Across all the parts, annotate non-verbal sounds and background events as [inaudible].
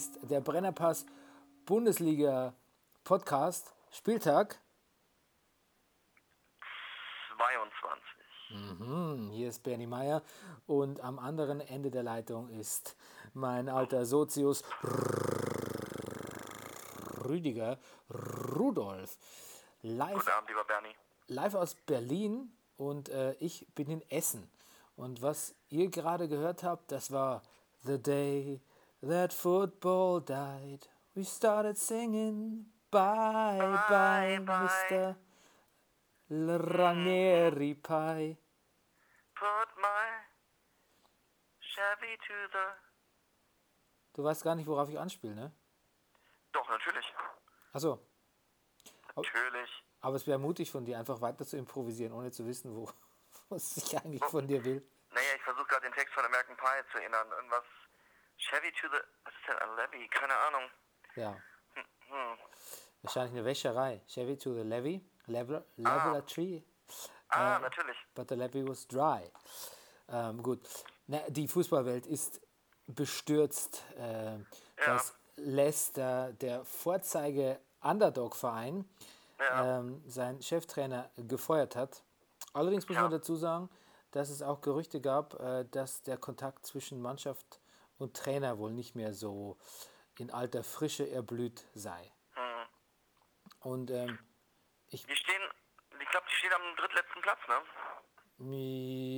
ist der Brennerpass Bundesliga Podcast Spieltag. 22. Hm, hier ist Bernie Meyer und am anderen Ende der Leitung ist mein alter Sozius Rüdiger Rudolf. Live, Guten Abend, lieber Bernie. live aus Berlin und äh, ich bin in Essen. Und was ihr gerade gehört habt, das war The Day That Football Died. We started singing Bye Bye, Bye, bye. Mr. Ranieri Pie. Put my Chevy to the... Du weißt gar nicht, worauf ich anspiele, ne? Doch, natürlich. Achso, Natürlich. aber es wäre mutig von dir, einfach weiter zu improvisieren, ohne zu wissen, wo, [laughs] was ich eigentlich von dir will. Naja, ich versuche gerade den Text von American Pie zu erinnern. Irgendwas... Chevy to the... Was ist denn ein Levy? Keine Ahnung. Ja, Hm. wahrscheinlich eine Wäscherei. Chevy to the levee, level, level a tree. Ah, Äh, natürlich. But the levee was dry. Ähm, gut. Na, die Fußballwelt ist bestürzt, äh, dass Leicester, der Vorzeige-Underdog-Verein, Ja. ähm, seinen Cheftrainer gefeuert hat. Allerdings muss Ja. man dazu sagen, dass es auch Gerüchte gab, äh, dass der Kontakt zwischen Mannschaft und Trainer wohl nicht mehr so in alter Frische erblüht sei. Hm. Und ähm, Die stehen... Ich glaube, die stehen am drittletzten Platz, ne?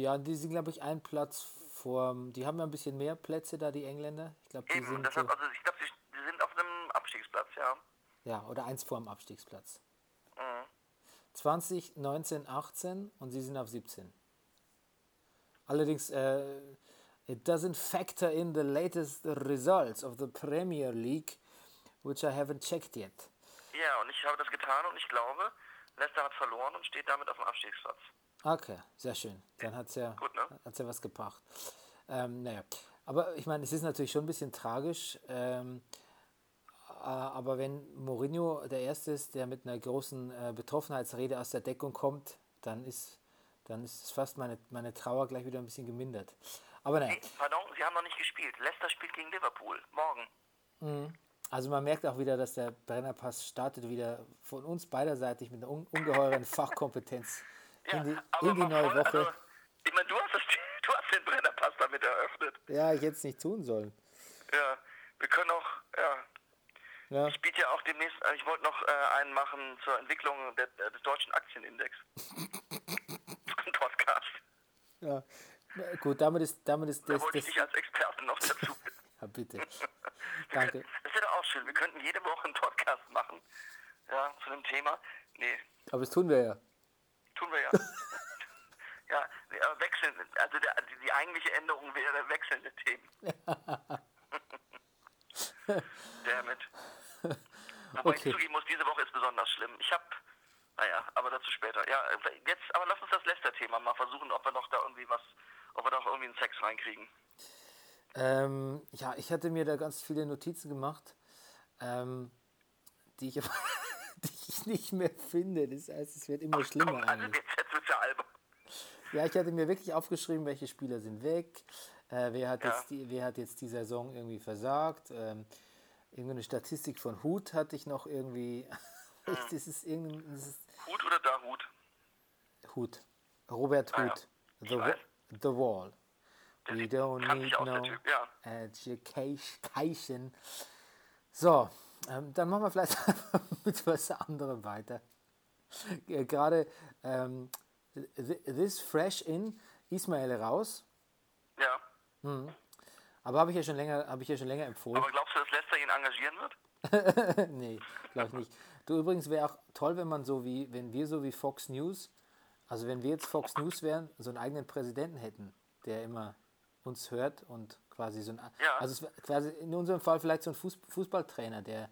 ja, die sind, glaube ich, ein Platz vor. Die haben ja ein bisschen mehr Plätze da, die Engländer. Ich glaube, die Eben, sind. deshalb, also ich glaube, sie sind auf einem Abstiegsplatz, ja. Ja, oder eins vor dem Abstiegsplatz. Mhm. 20, 19, 18 und sie sind auf 17. Allerdings, äh, it doesn't factor in the latest results of the Premier League, which I haven't checked yet. Ja, und ich habe das getan und ich glaube, Leicester hat verloren und steht damit auf dem Abstiegsplatz. Okay, sehr schön. Dann hat es ja, Gut, ne? hat's ja was gebracht. Ähm, naja, aber ich meine, es ist natürlich schon ein bisschen tragisch. Ähm, äh, aber wenn Mourinho der Erste ist, der mit einer großen äh, Betroffenheitsrede aus der Deckung kommt, dann ist, dann ist fast meine, meine Trauer gleich wieder ein bisschen gemindert. Aber naja, Nee, pardon, sie haben noch nicht gespielt. Leicester spielt gegen Liverpool. Morgen. also man merkt auch wieder, dass der Brennerpass startet wieder von uns beiderseitig mit einer un ungeheuren Fachkompetenz [laughs] in die, in die neue voll, Woche. Also, ich meine, du hast, das, [laughs] du hast den Brennerpass damit eröffnet. Ja, ich hätte es nicht tun sollen. Ja, wir können auch, ja. Ja. Ich biete ja auch demnächst, äh, ich wollte noch äh, einen machen zur Entwicklung der, der, des deutschen Aktienindex. [laughs] Ein Podcast. Ja. Gut, damit ist, damit ist Da das, wollte das ich dich als Experten noch dazu. [laughs] Ja, bitte. [laughs] Danke. Das wäre doch auch schön. Wir könnten jede Woche einen Podcast machen. Ja, zu dem Thema. Nee, Aber das tun wir ja. tun wir ja. [laughs] ja, aber wechseln. Also der, die, eigentliche Änderung wäre wechselnde Themen. Damit. Wobei Okay. ich zugeben muss, diese Woche ist besonders schlimm. Ich habe, naja, aber dazu später. Ja, jetzt, aber lass uns das Leicester-Thema mal versuchen, ob wir noch da irgendwie was, ob wir da noch irgendwie einen Sex reinkriegen. Ähm, ja, ich hatte mir da ganz viele Notizen gemacht, ähm, die, ich, [laughs] die ich nicht mehr finde. Das heißt, es wird immer schlimmer Komm, [laughs] also eigentlich. jetzt, jetzt wird's ja albern. Ja, ich hatte mir wirklich aufgeschrieben, welche Spieler sind weg, äh, wer, hat Ja. jetzt die, wer hat jetzt die Saison irgendwie versagt. Ähm, irgendeine Statistik von Hut hatte ich noch irgendwie. [laughs] Hm. das ist irgendein das ist Hut oder da Hut? Hut. Robert Ah ja, Hut. Wa- weiß. The Wall. We don't need no Typ, ja. education. So, ähm, dann machen wir vielleicht [laughs] mit was anderem weiter. Äh, Gerade ähm, th- This Fresh In, Ismail raus, Ja. aber habe ich ja schon länger, habe ich ja schon länger empfohlen. Aber glaubst du, dass Lester ihn engagieren wird? [laughs] nee, glaube ich nicht. Du übrigens wäre auch toll, wenn man so wie, wenn wir so wie Fox News, also wenn wir jetzt Fox News wären, so einen eigenen Präsidenten hätten, der immer uns hört und quasi so ein, Ja. also quasi in unserem Fall vielleicht so ein Fuß, Fußballtrainer, der,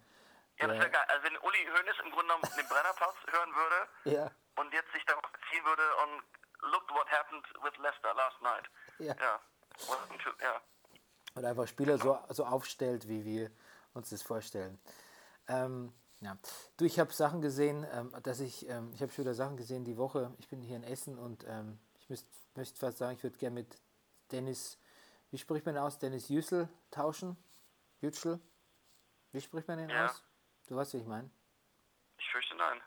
Ja, das wäre geil. Also wenn Uli Hoeneß im Grunde genommen den Brennerpass [laughs] hören würde ja, und jetzt sich darauf beziehen würde und look what happened with Leicester last night. Ja. Ja. Und, ja. oder einfach Spieler so, so aufstellt, wie wir uns das vorstellen. Ähm, ja. Du, ich habe Sachen gesehen, ähm, dass ich, ähm, ich habe schon wieder Sachen gesehen die Woche. Ich bin hier in Essen und ähm, ich müsst, möchte fast sagen, ich würde gerne mit Dennis, wie spricht man aus, Dennis Yüsel tauschen? Yücel? Wie spricht man den Ja. aus? Du weißt, wie ich meine. Ich fürchte nein.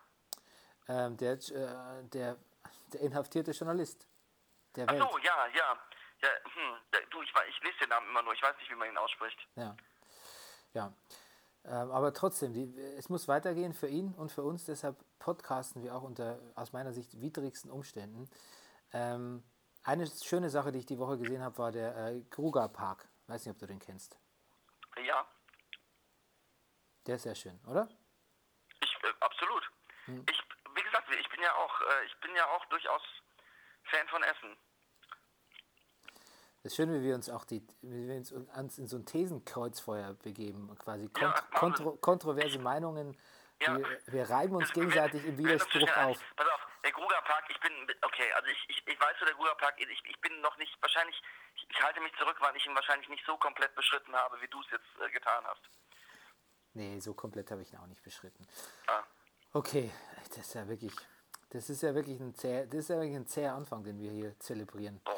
Ähm, der, äh, der, der inhaftierte Journalist der Ach so, ja, ja. ja hm, du, ich, ich lese den Namen immer nur. Ich weiß nicht, wie man ihn ausspricht. Ja. Ja. Ähm, aber trotzdem, die, es muss weitergehen für ihn und für uns. Deshalb podcasten wir auch unter aus meiner Sicht widrigsten Umständen. Ähm, eine schöne Sache, die ich die Woche gesehen habe, war der äh, Kruger Park. Weiß nicht, ob du den kennst. Ja, Der ist sehr schön, oder? ich, äh, absolut. Hm. Ich, wie gesagt, ich bin ja auch, äh, ich bin ja auch durchaus Fan von Essen. Das ist schön, wie wir uns auch die, wie wir uns uns in so ein Thesenkreuzfeuer begeben, quasi Ja, kont machen kontro kontroverse Meinungen. Ja. Wir, wir reiben uns gegenseitig werden- im Widerspruch schnell auf. Pass auf, der Gruger Park, ich bin, okay, also ich, ich, ich weiß, wo der Gruger Park ist. Ich, ich bin noch nicht, wahrscheinlich, ich, ich halte mich zurück, weil ich ihn wahrscheinlich nicht so komplett beschritten habe, wie du es jetzt äh, getan hast. Nee, so komplett habe ich ihn auch nicht beschritten. Ah. Okay, das ist ja wirklich, das ist ja wirklich ein zäher, das ist ja wirklich ein zäher Anfang, den wir hier zelebrieren. Boah.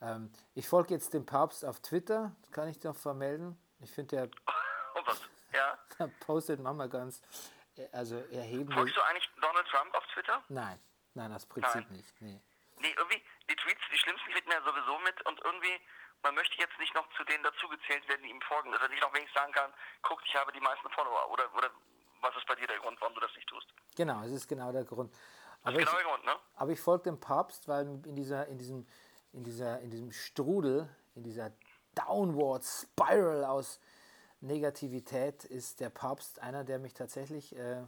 Ähm, ich folge jetzt dem Papst auf Twitter, kann ich noch vermelden. Ich finde, der, [laughs] was? Ja? der [laughs] postet manchmal ganz, äh, also erhebende. Folgst du eigentlich Donald Trump auf Twitter? Nein, nein, aus Prinzip Nein. nicht. Nee. Nee, irgendwie, die Tweets, die schlimmsten kriegt man ja sowieso mit und irgendwie, man möchte jetzt nicht noch zu denen dazugezählt werden, die ihm folgen. Dass er nicht noch wenigstens sagen kann, guck, ich habe die meisten Follower. Oder, oder was ist bei dir der Grund, warum du das nicht tust? Genau, es ist genau der Grund. Aber Genau ich, der Grund, ne? Aber ich folge dem Papst, weil in dieser, in diesem, in dieser, in diesem Strudel, in dieser Downward Spiral aus Negativität ist der Papst einer, der mich tatsächlich äh,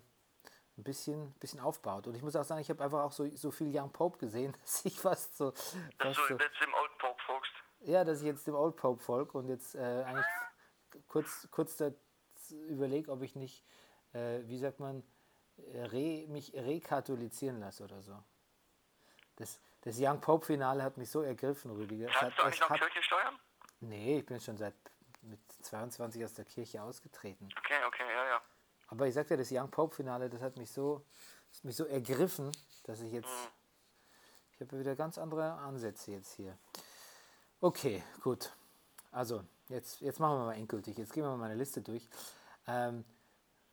ein bisschen, bisschen aufbaut. Und ich muss auch sagen, ich habe einfach auch so, so viel Young Pope gesehen, [laughs] dass ich fast so, Dass fast du so jetzt dem Old Pope folgst. ja, dass ich jetzt dem Old Pope folge und jetzt äh, eigentlich kurz, kurz überlege, ob ich nicht, äh, wie sagt man, äh, re, mich rekatholisieren lasse oder so. Das, das Young Pope Finale hat mich so ergriffen, Rüdiger. Zahlst du eigentlich noch Kirchensteuern? nee, ich bin schon seit mit 22 aus der Kirche ausgetreten. Okay, okay, ja, ja. Aber ich sagte, das Young Pope Finale, das hat mich so, hat mich so ergriffen, dass ich jetzt, ich habe wieder ganz andere Ansätze jetzt hier. Okay, gut. Also, jetzt, jetzt machen wir mal endgültig. Jetzt gehen wir mal meine Liste durch. Ähm,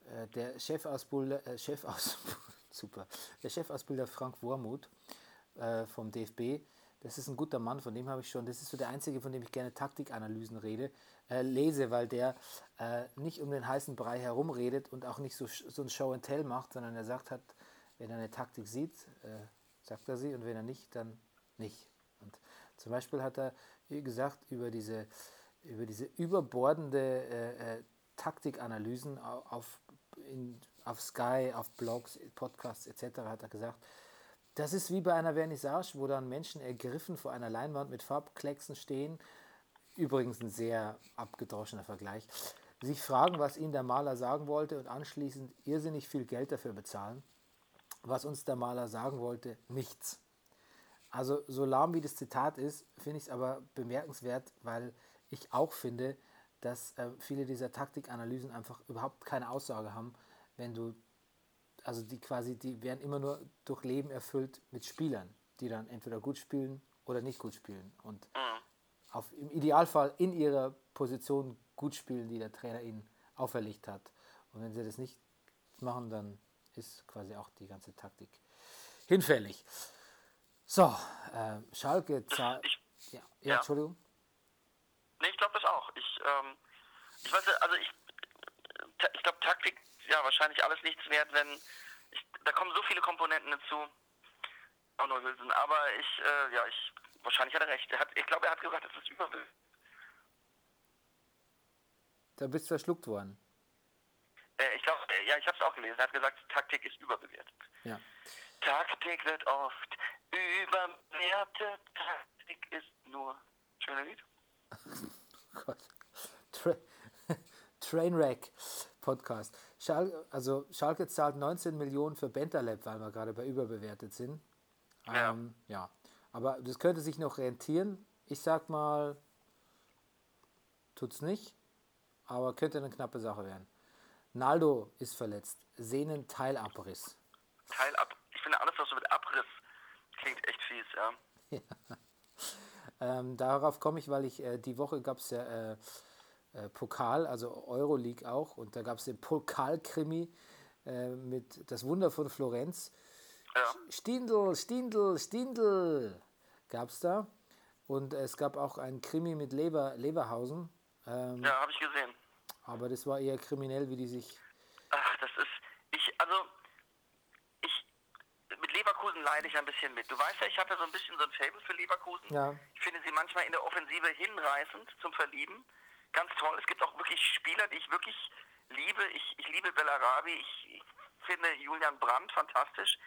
äh, der Chefausbilder, äh, Chefaus, [laughs] super, der Chefausbilder Frank Wormuth äh, vom DFB, das ist ein guter Mann, von dem habe ich schon, das ist so der einzige, von dem ich gerne Taktikanalysen rede, äh, lese, weil der äh, nicht um den heißen Brei herumredet und auch nicht so, so ein Show and Tell macht, sondern er sagt hat, wenn er eine Taktik sieht, äh, sagt er sie und wenn er nicht, dann nicht. Und zum Beispiel hat er gesagt über diese über diese überbordende äh, Taktikanalysen au- auf, in, auf Sky, auf Blogs, Podcasts etc. hat er gesagt, das ist wie bei einer Vernissage, wo dann Menschen ergriffen vor einer Leinwand mit Farbklecksen stehen. Übrigens ein sehr abgedroschener Vergleich. Sich fragen, was ihnen der Maler sagen wollte und anschließend irrsinnig viel Geld dafür bezahlen. Was uns der Maler sagen wollte, nichts. Also so lahm wie das Zitat ist, finde ich es aber bemerkenswert, weil ich auch finde, dass äh, viele dieser Taktikanalysen einfach überhaupt keine Aussage haben, wenn du, also die quasi, die werden immer nur durch Leben erfüllt mit Spielern, die dann entweder gut spielen oder nicht gut spielen und auf, im Idealfall in ihrer Position gut spielen, die der Trainer ihnen auferlegt hat. Und wenn sie das nicht machen, dann ist quasi auch die ganze Taktik hinfällig. So, äh, Schalke zahlt. Ja, ja, ja. Entschuldigung. Nee, ich glaube das auch. Ich, ähm, ich weiß, also ich, ich glaube Taktik, ja, wahrscheinlich alles nichts wert, wenn, ich, da kommen so viele Komponenten dazu. Auch nur Hülsen, aber ich, äh, ja, ich, wahrscheinlich hat er recht. Er hat, ich glaube, er hat gesagt, es ist überwild. Da bist du verschluckt worden. Äh, ich glaube, äh, ja, ich habe es auch gelesen. Er hat gesagt, Taktik ist überbewertet. Ja. Taktik wird oft überbewertet. Taktik ist nur. Schöner Lied. [laughs] Gott. Tra [laughs] Trainwreck Podcast. Schal also Schalke zahlt 19 Millionen für Bentaleb, weil wir gerade bei überbewertet sind. Ja. Ähm, ja. Aber das könnte sich noch rentieren. Ich sag mal, tut's nicht, aber könnte eine knappe Sache werden. Naldo ist verletzt. Sehnenteilabriss. Teil ab. Ich finde alles, was so mit Abriss klingt echt fies, ja. [laughs] Ähm, darauf komme ich, weil ich äh, die Woche gab es ja äh, äh, Pokal, also Euroleague auch, und da gab es den Pokalkrimi äh, mit Das Wunder von Florenz. Ja. Stindl, Stindl, Stindl gab es da. Und es gab auch einen Krimi mit Lever, Leverhausen, ähm, Ja, habe ich gesehen. aber das war eher kriminell, wie die sich. Ach, das ist. Ich, also. Ich. Mit Leverkusen leide ich ein bisschen mit. Du weißt ja, ich habe ja so ein bisschen so ein Fable für Leverkusen. Ja. Ich finde sie manchmal in der Offensive hinreißend zum Verlieben. Ganz toll. Es gibt auch wirklich Spieler, die ich wirklich liebe. Ich, ich liebe Bellarabi. Ich, finde Julian Brandt fantastisch.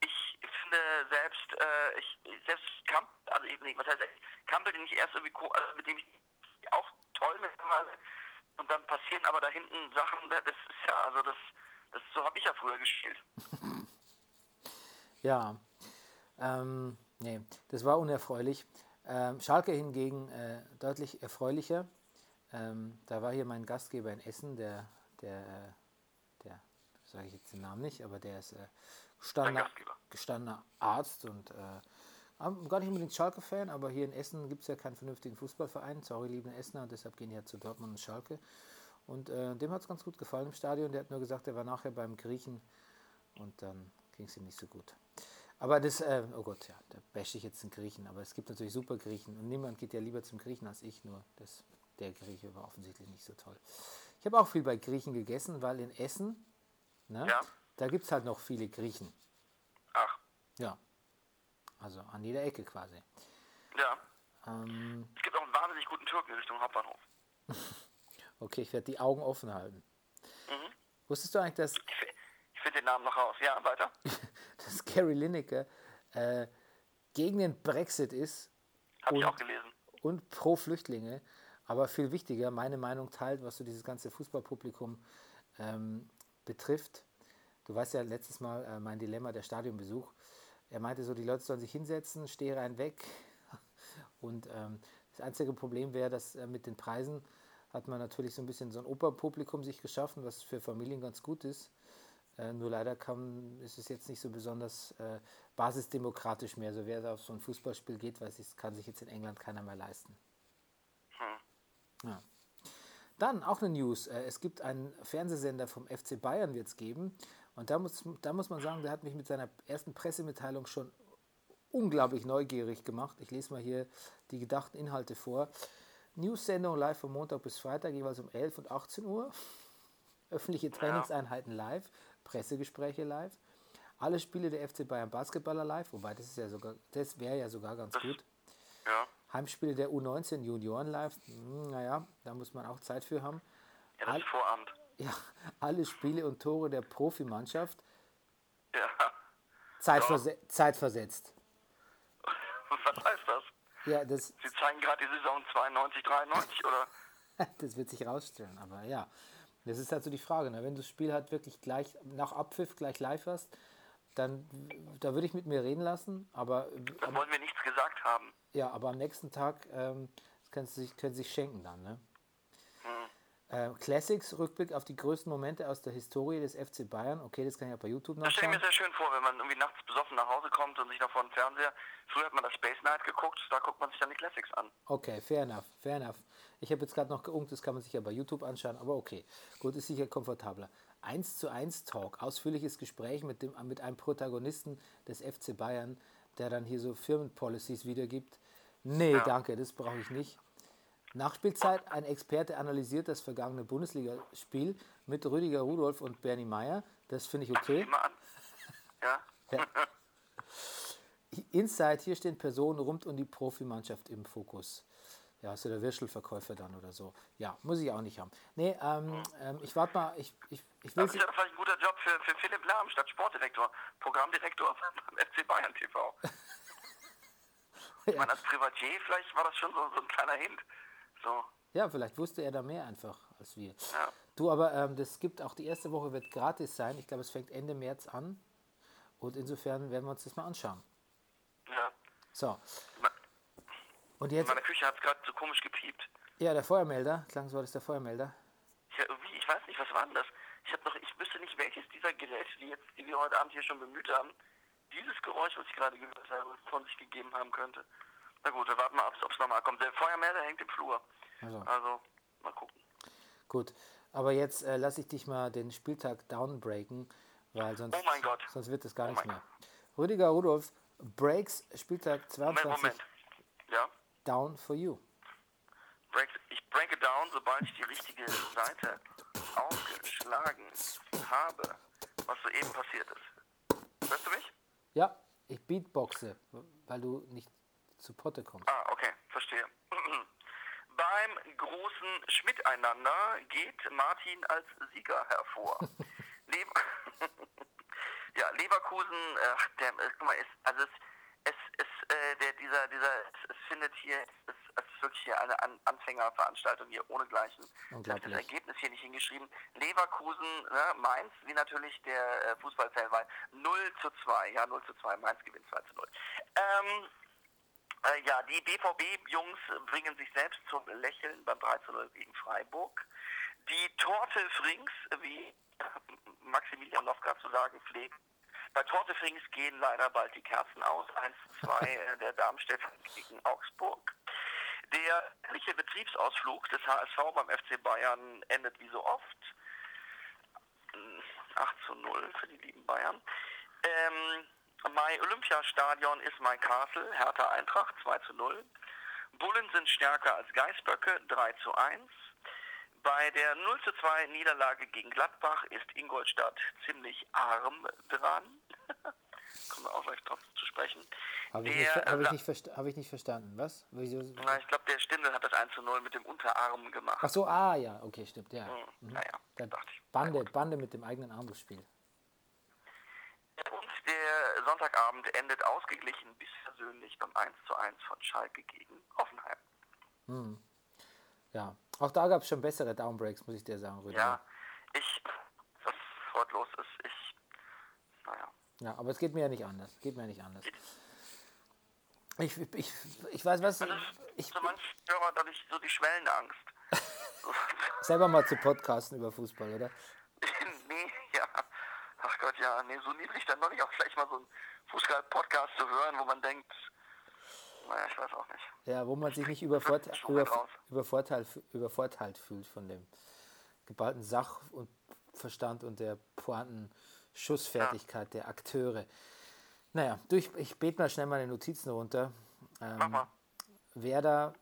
Ich finde selbst, äh, ich, selbst Kamp, also eben nicht, was heißt, Kampel, den ich erst irgendwie, also mit dem ich auch toll mittlerweile. Und dann passieren aber da hinten Sachen, das ist ja, also das, das so habe ich ja früher gespielt. [laughs] Ja, ähm, nee, das war unerfreulich. Ähm, Schalke hingegen äh, deutlich erfreulicher. Ähm, da war hier mein Gastgeber in Essen, der, der, der, sage ich jetzt den Namen nicht, aber der ist äh, gestandener, gestandener Arzt und äh, ähm, gar nicht unbedingt Schalke-Fan, aber hier in Essen gibt es ja keinen vernünftigen Fußballverein. Sorry, liebe Essener, deshalb gehen die ja zu Dortmund und Schalke. Und äh, dem hat es ganz gut gefallen im Stadion. Der hat nur gesagt, er war nachher beim Griechen und dann ging es ihm nicht so gut. Aber das, äh, oh Gott, ja, da bashe ich jetzt den Griechen, aber es gibt natürlich super Griechen und niemand geht ja lieber zum Griechen als ich, nur das, der Grieche war offensichtlich nicht so toll. Ich habe auch viel bei Griechen gegessen, weil in Essen, ne, Ja. da gibt es halt noch viele Griechen. Ach, Ja, also an jeder Ecke quasi. ja. Ähm, Es gibt auch einen wahnsinnig guten Türken in Richtung Hauptbahnhof. [laughs] okay, ich werde die Augen offen halten. Mhm. Wusstest du eigentlich, dass, Ich, fi- ich finde den Namen noch raus. Ja, weiter. [laughs] dass Gary Lineker äh, gegen den Brexit ist Habe ich auch gelesen. und pro Flüchtlinge, aber viel wichtiger, meine Meinung teilt, was so dieses ganze Fußballpublikum ähm, betrifft. Du weißt ja letztes Mal äh, mein Dilemma, der Stadionbesuch. Er meinte so, die Leute sollen sich hinsetzen, stehe rein weg. [laughs] Und ähm, das einzige Problem wäre, dass äh, mit den Preisen hat man natürlich so ein bisschen so ein Operpublikum sich geschaffen, was für Familien ganz gut ist. Äh, nur leider kann, ist es jetzt nicht so besonders äh, basisdemokratisch mehr. So wer auf so ein Fußballspiel geht, weiß ich, kann sich jetzt in England keiner mehr leisten. Ja. Dann auch eine News. äh, Es gibt einen Fernsehsender vom FC Bayern, wird es geben. Und da muss, da muss man sagen, der hat mich mit seiner ersten Pressemitteilung schon unglaublich neugierig gemacht. Ich lese mal hier die gedachten Inhalte vor. News-Sendung live von Montag bis Freitag, jeweils um 11 und 18 Uhr. [laughs] Öffentliche Trainingseinheiten live, Pressegespräche live. Alle Spiele der FC Bayern Basketballer live, wobei das ist ja sogar, das wäre ja sogar ganz gut. Ja. Heimspiele der U19 Junioren live. Hm, naja, da muss man auch Zeit für haben. Ja, das ist Vorabend. [laughs] Ja, alle Spiele und Tore der Profimannschaft Ja. zeitverse zeitversetzt. [laughs] Was heißt das? Ja, das, Sie zeigen gerade die Saison 92, 93, [laughs] oder? das wird sich rausstellen, aber ja. Das ist halt so die Frage. Ne? Wenn du das Spiel halt wirklich gleich nach Abpfiff gleich live hast, dann da würde ich mit mir reden lassen, aber Da wollen wir nichts gesagt haben. Ja, aber am nächsten Tag ähm, können Sie sich, können Sie sich schenken dann. Ne? Äh, Classics, Rückblick auf die größten Momente aus der Historie des FC Bayern. Okay, das kann ich auch bei YouTube Das stelle ich nachschauen. mir sehr schön vor, wenn man irgendwie nachts besoffen nach Hause kommt und sich noch vor den Fernseher. Früher hat man das Space Night geguckt, da guckt man sich dann die Classics an. Okay, fair enough, fair enough. Ich habe jetzt gerade noch geungt, das kann man sich ja bei YouTube anschauen, aber okay. Gut, ist sicher komfortabler. 1 zu 1 Talk, ausführliches Gespräch mit, dem, mit einem Protagonisten des FC Bayern, der dann hier so Firmenpolicies wiedergibt. Nee, danke, das brauche ich nicht. Nachspielzeit, ein Experte analysiert das vergangene Bundesligaspiel mit Rüdiger Rudolph und Bernie Meyer. Das finde ich okay. Ja? Inside, hier stehen Personen rund um die Profimannschaft im Fokus. Ja, ist ja der Würstelverkäufer dann oder so. Ja, muss ich auch nicht haben. Nee, ähm, ähm, ich warte mal, ich, ich, ich will Das ist ja vielleicht ein guter Job für, für Philipp Lahm statt Sportdirektor, Programmdirektor beim FC Bayern TV. [laughs] Ich meine, als Privatier vielleicht war das schon so, so ein kleiner Hint. So, Ja, vielleicht wusste er da mehr einfach als wir. ja. Du, aber ähm, das gibt auch die erste Woche wird gratis sein. Ich glaube, es fängt Ende März an. Und insofern werden wir uns das mal anschauen. ja. So, und In jetzt, meiner Küche hat es gerade so komisch gepiept. ja, der Feuermelder. Klang so, das ist der Feuermelder. Ja, irgendwie, ich weiß nicht, was war denn das? Ich habe noch, ich wüsste nicht, welches dieser Geräte, die jetzt, die wir heute Abend hier schon bemüht haben, dieses Geräusch, was ich gerade gehört habe, von sich gegeben haben könnte. Na gut, dann warten wir ab, ob es nochmal kommt. Der Feuermelder hängt im Flur. Also. Also, mal gucken. Gut, aber jetzt äh, lasse ich dich mal den Spieltag downbreaken, weil sonst, Oh mein Gott. sonst wird das gar Oh nichts mehr. Rüdiger Rudolph breaks Spieltag Moment, 22 Moment. Ja? down for you. Break, ich break it down, sobald ich die richtige Seite aufgeschlagen habe, was soeben passiert ist. Hörst du mich? Ja, ich beatboxe, weil du nicht zu Potte kommst. Ah, okay, verstehe. [clears throat] Beim großen Schmiteinander geht Martin als Sieger hervor. [laughs] Lever [laughs] ja, Leverkusen, ach, der, äh, guck mal, es, also es äh, der, dieser, dieser, es, findet hier, es, es ist wirklich hier eine An Anfängerveranstaltung hier ohnegleichen. Ich habe das. Ergebnis hier nicht hingeschrieben. Leverkusen, ne, Mainz, wie natürlich der äh, Fußballfan war, 0 zu 2. Ja, 0 zu 2, Mainz gewinnt 2 zu 0. Ähm, äh, ja, die BVB-Jungs bringen sich selbst zum Lächeln beim 3 zu 0 gegen Freiburg. Die Torte Frings, wie Maximilian Lofka zu sagen pflegt, bei Torte Frings gehen leider bald die Kerzen aus. 1 zu 2 äh, der Darmstädter gegen Augsburg. Der jährliche Betriebsausflug des HSV beim FC Bayern endet wie so oft. 8 zu 0 für die lieben Bayern. Ähm, mein Olympiastadion ist mein Castle, Hertha Eintracht 2 zu 0. Bullen sind stärker als Geißböcke 3 zu 1. Bei der 0 zu 2 Niederlage gegen Gladbach ist Ingolstadt ziemlich arm dran. [laughs] Kommen wir auch gleich drauf zu sprechen. Habe ich, nicht, hab ich, äh, nicht versta- hab ich nicht verstanden. Was? Wieso? na, ich glaube, der Stindl hat das 1 zu 0 mit dem Unterarm gemacht. Ach so, ah ja, okay, stimmt, ja. Hm, Mhm. Naja, Da- dachte ich. Bande, Bande mit dem eigenen Arm gespielt. Und der Sonntagabend endet ausgeglichen bis persönlich beim 1 zu 1 von Schalke gegen Hoffenheim. Ja, auch da gab es schon bessere Downbreaks, muss ich dir sagen, Rüdiger. Ja, ich, was heute los ist, ich, naja. Ja, aber es geht mir ja nicht anders. Geht mir ja nicht anders. Ich, ich, ich weiß was, ich So manch Hörer dadurch so die Schwellenangst. [laughs] Selber mal zu podcasten über Fußball, oder? [laughs] nee, ja. Ach Gott, ja, nee, so niedrig dann noch nicht auch gleich mal so einen Fußball-Podcast zu hören, wo man denkt, naja, ich weiß auch nicht. Ja, wo man sich nicht übervort über, übervorteilt, übervorteilt fühlt von dem geballten Sach- und Verstand und der pointen Schussfertigkeit der Akteure. Naja, du, ich, ich bete mal schnell meine Notizen runter. Mach Ähm, mal. Werder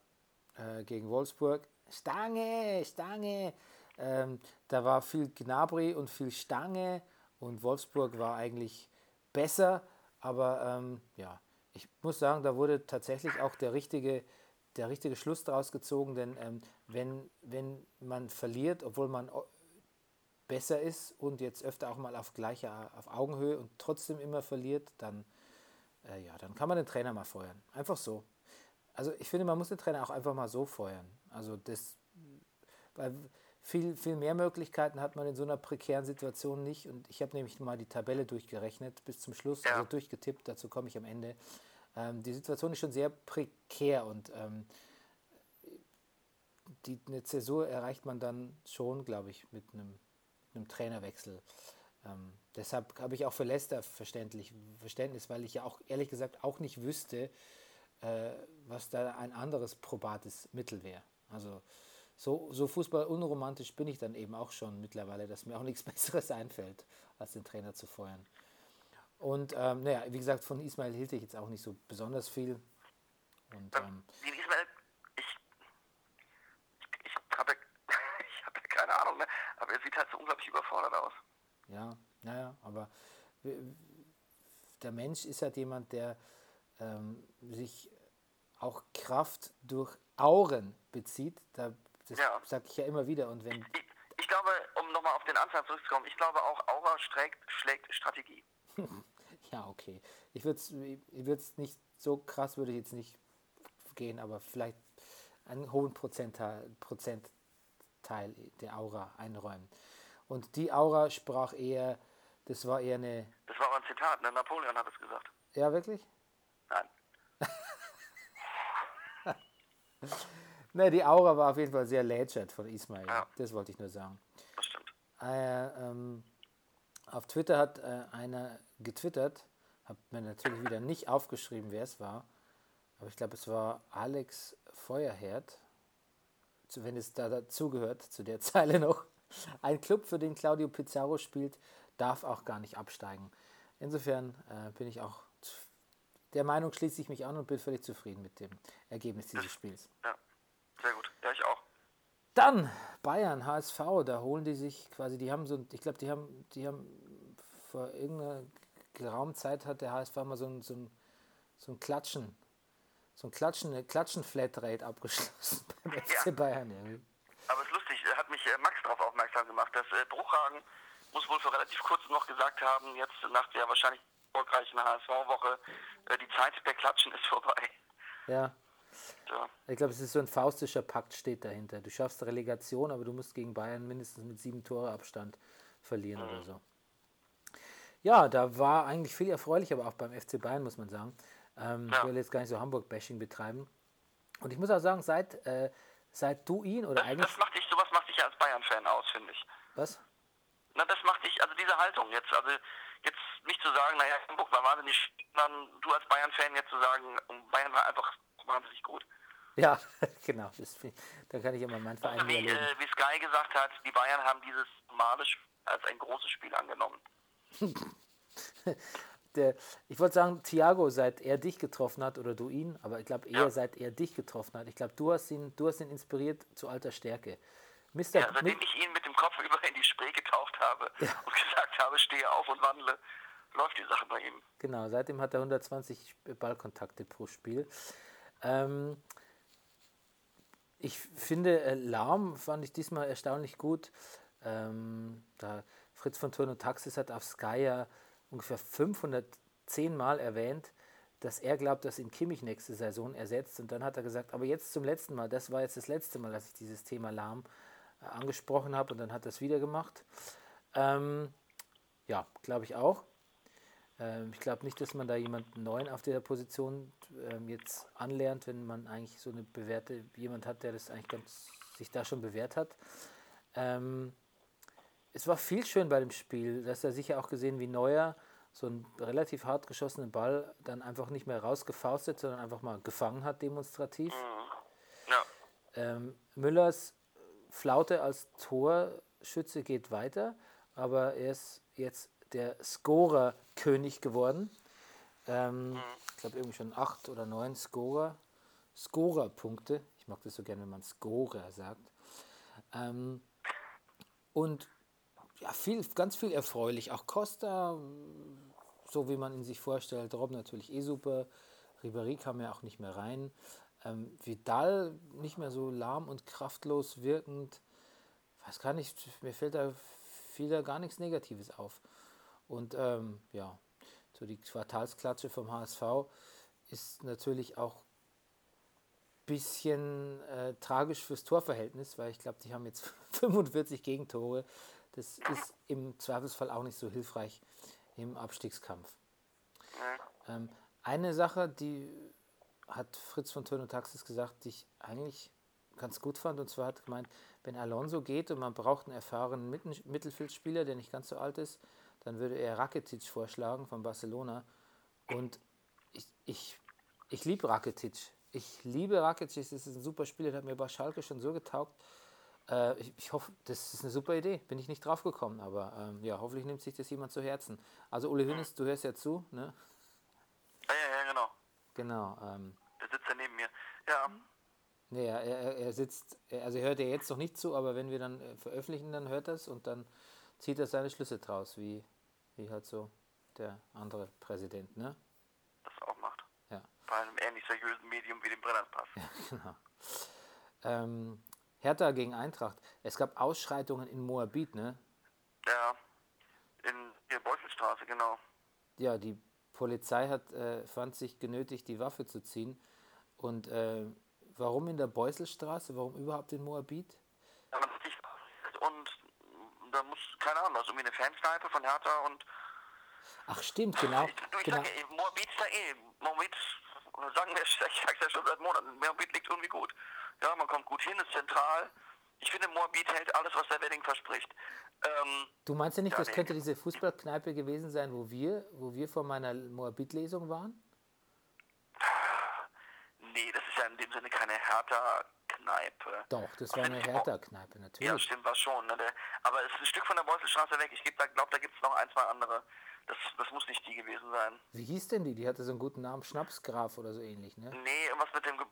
äh, gegen Wolfsburg. Stange, Stange. Ähm, da war viel Gnabry und viel Stange und Wolfsburg war eigentlich besser, aber ähm, ja, ich muss sagen, da wurde tatsächlich auch der richtige der richtige Schluss daraus gezogen, denn ähm, wenn, wenn man verliert, obwohl man besser ist und jetzt öfter auch mal auf gleicher, auf Augenhöhe und trotzdem immer verliert, dann, äh, ja, dann kann man den Trainer mal feuern. Einfach so. Also ich finde, man muss den Trainer auch einfach mal so feuern. Also das, weil viel, viel mehr Möglichkeiten hat man in so einer prekären Situation nicht. Und ich habe nämlich mal die Tabelle durchgerechnet bis zum Schluss, also durchgetippt, dazu komme ich am Ende. Ähm, die Situation ist schon sehr prekär und ähm, die, eine Zäsur erreicht man dann schon, glaube ich, mit einem, einem Trainerwechsel. Ähm, deshalb habe ich auch für Leicester verständlich, Verständnis, weil ich ja auch ehrlich gesagt auch nicht wüsste, äh, was da ein anderes probates Mittel wäre. Also so, so Fußball bin ich dann eben auch schon mittlerweile, dass mir auch nichts [laughs] Besseres einfällt, als den Trainer zu feuern. Und ähm, naja, wie gesagt, von Ismail hielt ich jetzt auch nicht so besonders viel. Und ähm, Ismail, ich, ich, ich habe ja, ich hab ja keine Ahnung, ne? Aber er sieht halt so unglaublich überfordert aus. Ja, naja, aber der Mensch ist halt jemand, der ähm, sich auch Kraft durch Auren bezieht. Da, das Ja. sage ich ja immer wieder. Und wenn, Ich, ich glaube, um nochmal auf den Anfang zurückzukommen, ich glaube auch, Aura schlägt, schlägt Strategie. [laughs] ja, okay. Ich würde es ich würd's nicht so krass, würde ich jetzt nicht gehen, aber vielleicht einen hohen Prozentteil, Prozentteil der Aura einräumen. Und die Aura sprach eher, das war eher eine, Das war ein Zitat, ne? Napoleon hat es gesagt. ja wirklich? Nein. [laughs] Ne, die Aura war auf jeden Fall sehr lätschert von Ismail. Ja. Das wollte ich nur sagen. Das stimmt. Äh, ähm, auf Twitter hat äh, einer getwittert, habe mir natürlich wieder nicht aufgeschrieben, wer es war, aber ich glaube, es war Alex Feuerherd, wenn es da dazugehört, zu der [laughs] Zeile noch. Ein Club, für den Claudio Pizarro spielt, darf auch gar nicht absteigen. Insofern äh, bin ich auch der Meinung, schließe ich mich an und bin völlig zufrieden mit dem Ergebnis dieses Spiels. Ja, sehr gut. Ja, ich auch. Dann Bayern, HSV, da holen die sich quasi, die haben so, ein- ich glaube, die haben, die haben vor irgendeiner geraumen Zeit hat der HSV mal so ein, so ein, so ein Klatschen, so ein Klatschen, Klatschen-Flatrate abgeschlossen [laughs] beim FC Ja. Bayern irgendwie. Aber es ist lustig, hat mich äh, Max darauf aufmerksam gemacht, dass äh, Bruchhagen muss wohl vor relativ kurzem noch gesagt haben, jetzt nach der wahrscheinlich erfolgreichen HSV-Woche, äh, die Zeit der Klatschen ist [laughs] vorbei. Ja, Ja. ich glaube, es ist so ein faustischer Pakt steht dahinter. Du schaffst Relegation, aber du musst gegen Bayern mindestens mit sieben Tore Abstand verlieren oder so. Ja, da war eigentlich viel erfreulich, aber auch beim FC Bayern, muss man sagen. Ähm, Ja. Ich will jetzt gar nicht so Hamburg-Bashing betreiben. Und ich muss auch sagen, seit, äh, seit du ihn oder Das, eigentlich. das macht dich, sowas macht dich ja als Bayern-Fan aus, finde ich. Was? Na, das macht dich, also diese Haltung jetzt, also jetzt nicht zu sagen, naja, Hamburg war wahnsinnig, sondern du als Bayern-Fan jetzt zu sagen, Bayern war einfach wahnsinnig gut. Ja, [laughs] genau. Das, da kann ich immer meinen Verein Also wie, äh, wie Sky gesagt hat, die Bayern haben dieses normale Spiel als ein großes Spiel angenommen. [laughs] Der, ich wollte sagen, Thiago, seit er dich getroffen hat, oder du ihn, aber ich glaube eher Ja. seit er dich getroffen hat. Ich glaube, du hast ihn, du hast ihn inspiriert zu alter Stärke. Mr. Ja, seitdem ich ihn mit dem Kopf [laughs] über in die Spree getaucht habe und gesagt habe, stehe auf und wandle, läuft die Sache bei ihm. Genau, seitdem hat er 120 Ballkontakte pro Spiel. Ähm, ich finde, äh, Lahm fand ich diesmal erstaunlich gut. Ähm, da Fritz von Turn und Taxis hat auf Sky ja ungefähr 510 Mal erwähnt, dass er glaubt, dass ihn Kimmich nächste Saison ersetzt. Und dann hat er gesagt, aber jetzt zum letzten Mal, das war jetzt das letzte Mal, dass ich dieses Thema Lahm äh, angesprochen habe. Und dann hat er es wieder gemacht. Ähm, ja, glaube ich auch. Ähm, ich glaube nicht, dass man da jemanden neuen auf der Position ähm, jetzt anlernt, wenn man eigentlich so eine bewährte, jemand hat, der das eigentlich ganz sich da schon bewährt hat. Ähm, es war viel schön bei dem Spiel. Hast ja sicher auch gesehen, wie Neuer so einen relativ hart geschossenen Ball dann einfach nicht mehr rausgefaustet, sondern einfach mal gefangen hat, demonstrativ. Ja, Ähm, Müllers Flaute als Torschütze geht weiter, aber er ist jetzt der Scorer-König geworden. Ähm, Ich glaube, irgendwie schon acht oder neun Scorer. Scorer-Punkte. Ich mag das so gerne, wenn man Scorer sagt. Ähm, und ja, viel, ganz viel erfreulich. Auch Costa, so wie man ihn sich vorstellt. Rob natürlich eh super. Ribéry kam ja auch nicht mehr rein. Ähm, Vidal nicht mehr so lahm und kraftlos wirkend. Weiß gar nicht, mir fällt da, fiel da gar nichts Negatives auf. Und ähm, ja, so die Quartalsklatsche vom HSV ist natürlich auch ein bisschen äh, tragisch fürs Torverhältnis, weil ich glaube, die haben jetzt [laughs] 45 Gegentore. Das ist im Zweifelsfall auch nicht so hilfreich im Abstiegskampf. Ähm, eine Sache, die hat Fritz von Turn und Taxis gesagt, die ich eigentlich ganz gut fand. Und zwar hat gemeint, wenn Alonso geht und man braucht einen erfahrenen Mittelfeldspieler, der nicht ganz so alt ist, dann würde er Rakitic vorschlagen von Barcelona. Und ich, ich, ich liebe Rakitic. Ich liebe Rakitic, das ist ein super Spieler, der hat mir bei Schalke schon so getaugt. Äh, ich, ich, hoffe, das ist eine super Idee. Bin ich nicht drauf gekommen, aber ähm, ja, hoffentlich nimmt sich das jemand zu Herzen. Also Uli Hönes, du hörst ja zu, ne? Ja, ja, ja, genau. Genau. Ähm, Der sitzt ja neben mir. Ja. Nee, er, er, er sitzt, also hört er jetzt noch nicht zu, aber wenn wir dann äh, veröffentlichen, dann hört er es und dann zieht er seine Schlüsse draus, wie, wie halt so der andere Präsident, ne? Das auch macht. Ja. Bei einem ähnlich seriösen Medium wie dem Brennerpass. Ja, [laughs] genau. Ähm, Hertha gegen Eintracht. Es gab Ausschreitungen in Moabit, ne? Ja. In der Beutelstraße, genau. Ja, die Polizei hat, äh, fand sich genötigt, die Waffe zu ziehen. Und äh, warum in der Beuselstraße? Warum überhaupt in Moabit? Ja, man hat sich und da muss, keine Ahnung, ist irgendwie eine Fankneipe von Hertha und Ach stimmt, genau. ich, du, ich genau. sag Moabit ist ja eh, Moabit, sagen wir, ich sag's ja schon seit Monaten, Moabit liegt irgendwie gut. Ja, man kommt gut hin, ist zentral. Ich finde, Moabit hält alles, was der Wedding verspricht. Ähm, Du meinst ja nicht, Ja, das nee. könnte diese Fußballkneipe gewesen sein, wo wir, wo wir vor meiner Moabit-Lesung waren? nee, das ist ja in dem Sinne keine Hertha-Kneipe. Doch, das war eine Hertha-Kneipe, Ja, natürlich. stimmt, war schon. Ne? Der, aber es ist ein Stück von der Beutelstraße weg. Ich glaube, da gibt es noch ein, zwei andere. Das, das muss nicht die gewesen sein. Wie hieß denn die? Die hatte so einen guten Namen, Schnapsgraf oder so ähnlich, ne? Nee, irgendwas mit dem. Ge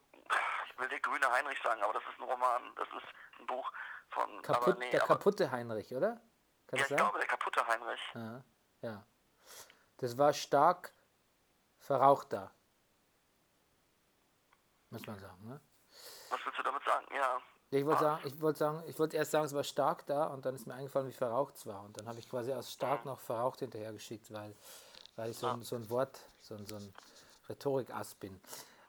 ich will der grüne Heinrich sagen, aber das ist ein Roman. Das ist ein Buch von. Kaputt, nee, der aber, kaputte Heinrich, oder? Kann Ja, ich sein? glaube, der kaputte Heinrich. Ja, ja. Das war stark verraucht da. Muss man sagen, ne? Was willst du damit sagen? Ja. Ja, Ich wollte sagen, ich wollte sagen, ich wollte erst sagen, es war stark da und dann ist mir eingefallen, wie verraucht es war. Und dann habe ich quasi aus stark noch verraucht hinterhergeschickt, weil, weil ich so ein, so ein Wort, so ein, so ein Rhetorikass bin.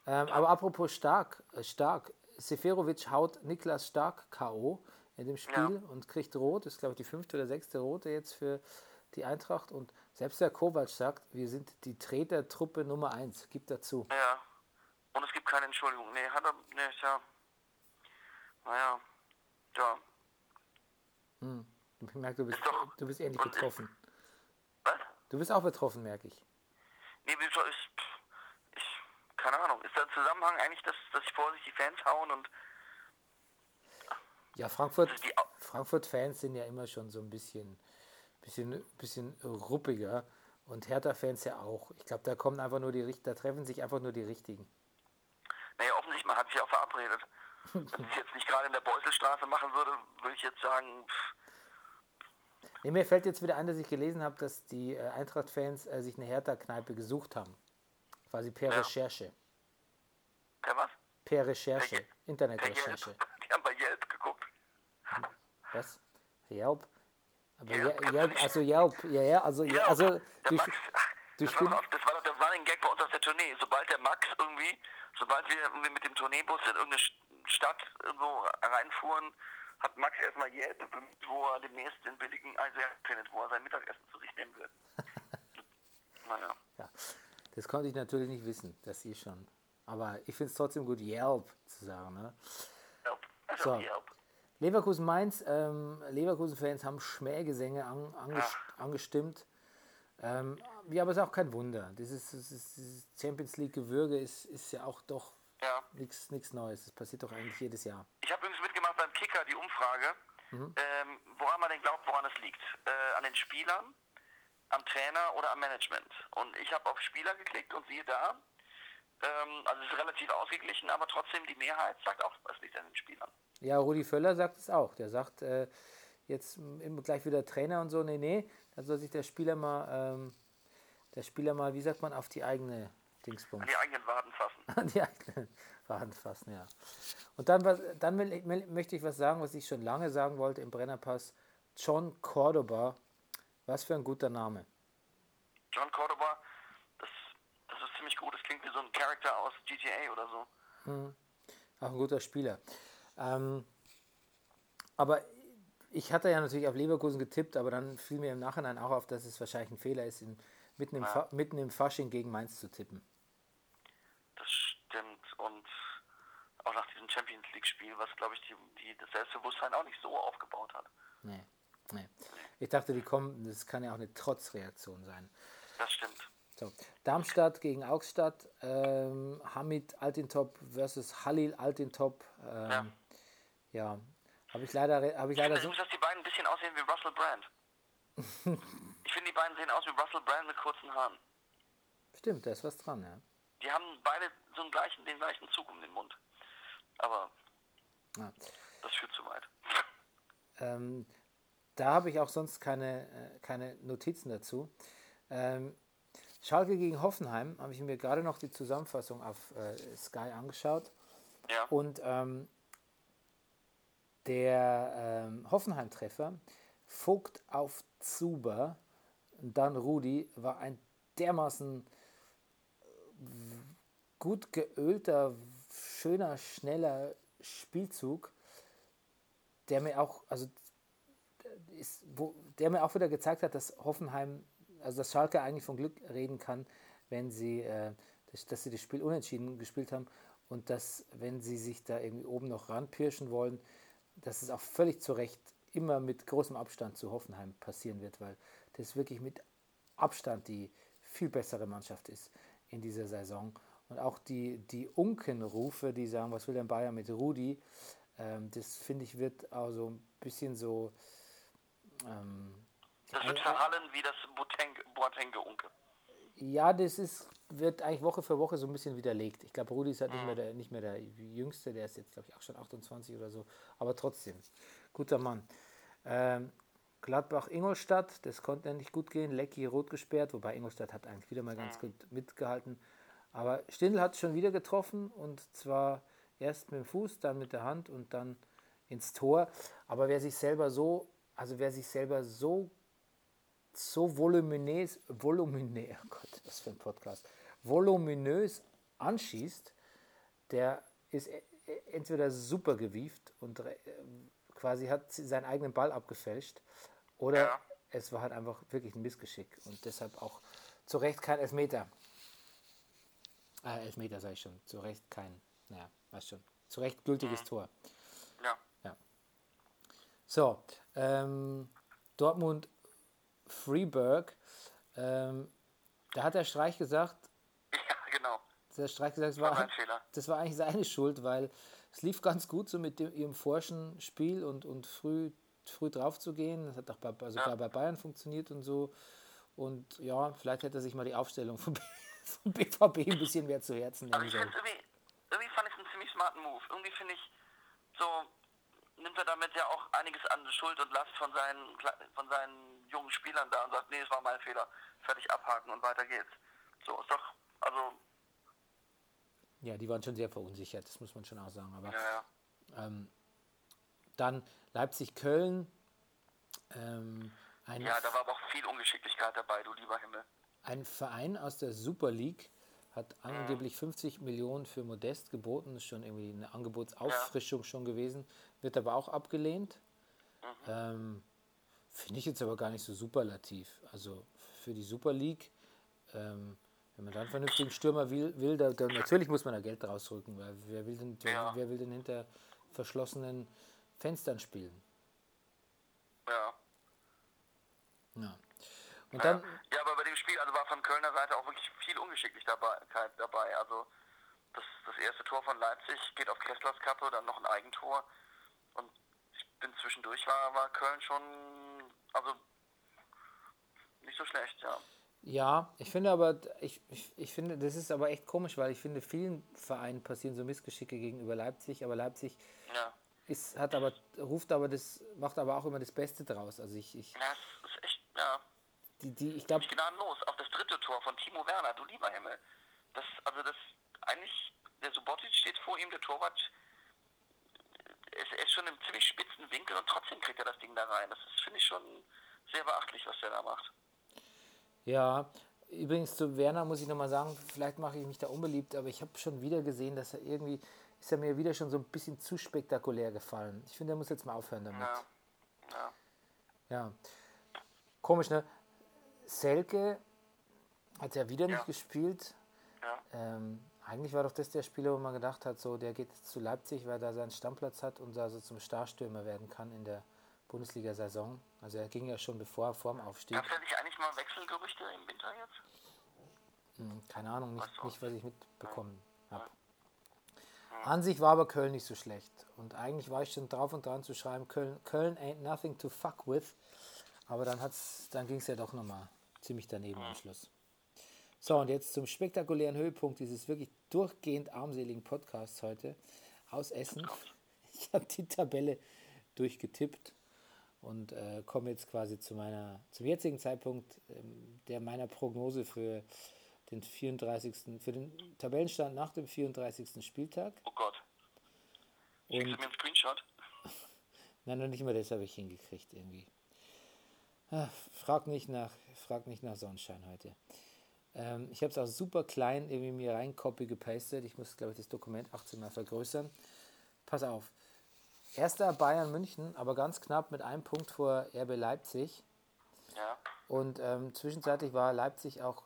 Ähm, aber apropos stark, äh, stark, Seferovic haut Niklas Stark K.O. in dem Spiel und kriegt rot. Das ist, glaube ich, die fünfte oder sechste rote jetzt für die Eintracht. Und selbst der Kovac sagt, wir sind die Tretertruppe Nummer eins. Gibt dazu. Ja. Keine Entschuldigung. Nee, hat er. Nee, ist ja. Naja. Ja. Ich merke, du bist, Ist doch- du bist ähnlich betroffen. Was? Du bist auch betroffen, merke ich. Nee, wieso ist. Ich. Keine Ahnung. Ist ein Zusammenhang eigentlich, dass, dass ich vor sich die Fans hauen und. Ja, Frankfurt, Also Frankfurt-Fans sind ja immer schon so ein bisschen, bisschen, bisschen ruppiger und Hertha-Fans ja auch. Ich glaube, da kommen einfach nur die da treffen sich einfach nur die richtigen. Naja, offensichtlich, man hat sich auch verabredet. Wenn ich es jetzt nicht gerade in der Beuselstraße machen würde, würde ich jetzt sagen, pff, Nee, mir fällt jetzt wieder ein, dass ich gelesen habe, dass die äh, Eintracht-Fans äh, sich eine Hertha-Kneipe gesucht haben. Quasi per Ja. Recherche. per was? Per Recherche. Internet-Recherche. [laughs] Die haben bei Yelp geguckt. Was? Yelp? Aber Yelp, Yelp, also [laughs] Yelp, ja, ja, also, Ja, also, Max, ach, die [laughs] das, war doch, das war doch der Running Gag bei uns auf der Tournee. Sobald der Max irgendwie, sobald wir irgendwie mit dem Tourneebus in irgendeine Stadt irgendwo reinfuhren, hat Max erstmal Yelp bemüht, wo er demnächst den billigen Eisern findet, wo er sein Mittagessen zu sich nehmen wird. [laughs] naja. Ja, das konnte ich natürlich nicht wissen, das ihr schon. Aber ich finde es trotzdem gut, Yelp zu sagen. Ne? Yelp. Also So. Yelp. Leverkusen Mainz, ähm, Leverkusen-Fans haben Schmähgesänge an, anges angestimmt. Ähm, ja, aber es ist auch kein Wunder. Dieses, dieses, Champions League-Gewürge ist, ist ja auch doch Ja. nichts Neues. Das passiert doch eigentlich jedes Jahr. Ich habe übrigens mitgemacht beim Kicker die Umfrage, ähm, woran man denn glaubt, woran es liegt. Äh, an den Spielern, am Trainer oder am Management. Und ich habe auf Spieler geklickt und siehe da, ähm, also es ist relativ ausgeglichen, aber trotzdem die Mehrheit sagt auch, es liegt an den Spielern. Ja, Rudi Völler sagt es auch. Der sagt äh, jetzt immer gleich wieder Trainer und so. Nee, nee, da soll sich der Spieler mal, ähm, der Spieler mal, wie sagt man, auf die eigene Dingsbums. An die eigenen Waden fassen. [laughs] an die eigene Wand fassen, ja. Und dann, was, dann will, will, möchte ich was sagen, was ich schon lange sagen wollte im Brennerpass. John Cordoba, was für ein guter Name. John Cordoba, das, das ist ziemlich gut. Das klingt wie so ein Charakter aus GTA oder so. Auch ein guter Spieler. Ähm, aber ich hatte ja natürlich auf Leverkusen getippt, aber dann fiel mir im Nachhinein auch auf, dass es wahrscheinlich ein Fehler ist, in, mitten, im Fa mitten im Fasching gegen Mainz zu tippen. Das stimmt. Und auch nach diesem Champions League-Spiel, was, glaube ich, die, die, das Selbstbewusstsein auch nicht so aufgebaut hat. Nee, nee. Ich dachte, die kommen, das kann ja auch eine Trotzreaktion sein. Das stimmt. So, Darmstadt gegen Augstadt, ähm, Hamid Altintop versus Halil Altintop. Ähm, Ja. ja, habe ich leider, habe ich leider Ich so. finde, dass die beiden ein bisschen aussehen wie Russell Brand. [laughs] ich finde, die beiden sehen aus wie Russell Brand mit kurzen Haaren. Stimmt, da ist was dran, ja. Die haben beide so einen gleichen, den gleichen Zug um den Mund. Aber Ja. das führt zu weit. Ähm, da habe ich auch sonst keine, äh, keine Notizen dazu. Ähm, Schalke gegen Hoffenheim habe ich mir gerade noch die Zusammenfassung auf äh, Sky angeschaut. Ja. Und ähm, der ähm, Hoffenheim-Treffer, Vogt auf Zuber, dann Rudi, war ein dermaßen äh, gut geölter, schöner, schneller Spielzug, der mir auch, also ist, wo, der mir auch wieder gezeigt hat, dass Hoffenheim, also dass Schalke eigentlich von Glück reden kann, wenn sie, äh, dass, dass sie das Spiel unentschieden gespielt haben und dass, wenn sie sich da irgendwie oben noch ranpirschen wollen, dass es auch völlig zu Recht immer mit großem Abstand zu Hoffenheim passieren wird, weil das wirklich mit Abstand die viel bessere Mannschaft ist in dieser Saison. Und auch die, die Unkenrufe, die sagen, was will denn Bayern mit Rudi, ähm, das finde ich wird auch so ein bisschen so. Ähm, Das wird verhallen wie das Boateng- Boateng-Unke. ja, das ist, wird eigentlich Woche für Woche so ein bisschen widerlegt. Ich glaube, Rudi ist halt nicht mehr, der, nicht mehr der Jüngste, der ist jetzt, glaube ich, auch schon 28 oder so. Aber trotzdem, guter Mann. Ähm, Gladbach-Ingolstadt, das konnte nicht gut gehen. Lecky rot gesperrt, wobei Ingolstadt hat eigentlich wieder mal ganz gut mitgehalten. Aber Stindl hat schon wieder getroffen und zwar erst mit dem Fuß, dann mit der Hand und dann ins Tor. Aber wer sich selber so, also wer sich selber so so voluminös, voluminös, [laughs] oh Gott, was für ein Podcast, voluminös anschießt, der ist e- e- entweder super gewieft und re- äh, quasi hat seinen eigenen Ball abgefälscht oder Ja. es war halt einfach wirklich ein Missgeschick und deshalb auch zu Recht kein Elfmeter. Äh, Elfmeter sage ich schon, zu Recht kein, naja, weißt schon, zu Recht gültiges Tor. Ja. So, ähm, Dortmund Freeburg, ähm, da hat der Streich gesagt, Ja. Der Streich gesagt, das War war, [laughs] das war eigentlich seine Schuld, weil es lief ganz gut so mit dem, ihrem forschen Spiel und, und früh, früh drauf zu gehen. Das hat auch bei, also sogar bei Bayern funktioniert und so. Und ja, vielleicht hätte er sich mal die Aufstellung vom, [laughs] vom BVB ein bisschen mehr zu Herzen Aber nehmen sollen. irgendwie, irgendwie fand ich es einen ziemlich smarten Move. Irgendwie finde ich, so nimmt er damit ja auch einiges an Schuld und Last von seinen, von seinen jungen Spielern da und sagt, nee, es war mein Fehler. Fertig abhaken und weiter geht's. So, ist doch, also, Ja, die waren schon sehr verunsichert, das muss man schon auch sagen. Aber ja, ja. ähm, dann Leipzig-Köln. Ähm, Ja, da war aber auch viel Ungeschicklichkeit dabei, du lieber Himmel. ein Verein aus der Super League hat angeblich 50 Millionen für Modest geboten. Das ist schon irgendwie eine Angebotsauffrischung schon gewesen. Wird aber auch abgelehnt. Ähm, Finde ich jetzt aber gar nicht so superlativ. Also für die Super League, ähm, wenn man dann einen vernünftigen Stürmer will, will da, da, natürlich muss man da Geld rausrücken, weil wer will denn, wer, Ja. wer will denn hinter verschlossenen Fenstern spielen? Ja. Ja. Und dann, ja, aber bei dem Spiel also war von Kölner Seite auch wirklich viel Ungeschicklichkeit dabei. Also das, das erste Tor von Leipzig geht auf Kesslers Kappe, dann noch ein Eigentor. Und ich bin zwischendurch war, war Köln schon, also nicht so schlecht, ja. Ja, ich finde aber, ich, ich, ich finde, das ist aber echt komisch, weil ich finde, vielen Vereinen passieren so Missgeschicke gegenüber Leipzig, aber Leipzig Ja, ist, hat aber, ruft aber das, macht aber auch immer das Beste draus. Also ich, ich, ja es ist echt, ja, die, die, ich glaube, gnadenlos. Auch das dritte Tor von Timo Werner, du lieber Himmel. Das, also das, eigentlich der Subotic steht vor ihm, der Torwart ist, er ist schon im ziemlich spitzen Winkel und trotzdem kriegt er das Ding da rein. Das ist, finde ich, schon sehr beachtlich, was der da macht. Ja, übrigens zu Werner muss ich nochmal sagen, vielleicht mache ich mich da unbeliebt, aber ich habe schon wieder gesehen, dass er irgendwie, ist er mir wieder schon so ein bisschen zu spektakulär gefallen. Ich finde, er muss jetzt mal aufhören damit. Ja. ja. Ja. Komisch, ne? Selke hat ja wieder nicht Ja. gespielt. Ja. Ähm, eigentlich war doch das der Spieler, wo man gedacht hat, so der geht zu Leipzig, weil er seinen Stammplatz hat und da so zum Starstürmer werden kann in der Bundesliga-Saison. Also er ging ja schon bevor, vor dem Aufstieg. Gab es ja nicht eigentlich mal Wechselgerüchte im Winter jetzt? Hm, Keine Ahnung, nicht, du nicht was ich mitbekommen habe. Ja. An sich war aber Köln nicht so schlecht. Und eigentlich war ich schon drauf und dran zu schreiben, Köln, Köln ain't nothing to fuck with. Aber dann, hat's, dann ging es ja doch nochmal ziemlich daneben am Schluss. So, und jetzt zum spektakulären Höhepunkt dieses wirklich durchgehend armseligen Podcasts heute aus Essen. [laughs] Ich habe die Tabelle durchgetippt und äh, komme jetzt quasi zu meiner, zum jetzigen Zeitpunkt ähm, der meiner Prognose für den 34. für den Tabellenstand nach dem 34. Spieltag. Oh Gott. Schickst du Und mir einen Screenshot? [laughs] nein, noch nicht mal das habe ich hingekriegt irgendwie. Ah, frag nicht nach, frag nicht nach Sonnenschein heute. Ähm, ich habe es auch super klein irgendwie mir rein copy gepastet. Ich muss, glaube ich, das Dokument 18 mal vergrößern. Pass auf. Erster Bayern München, aber ganz knapp mit einem Punkt vor RB Leipzig. Ja. Und ähm, zwischenzeitlich war Leipzig auch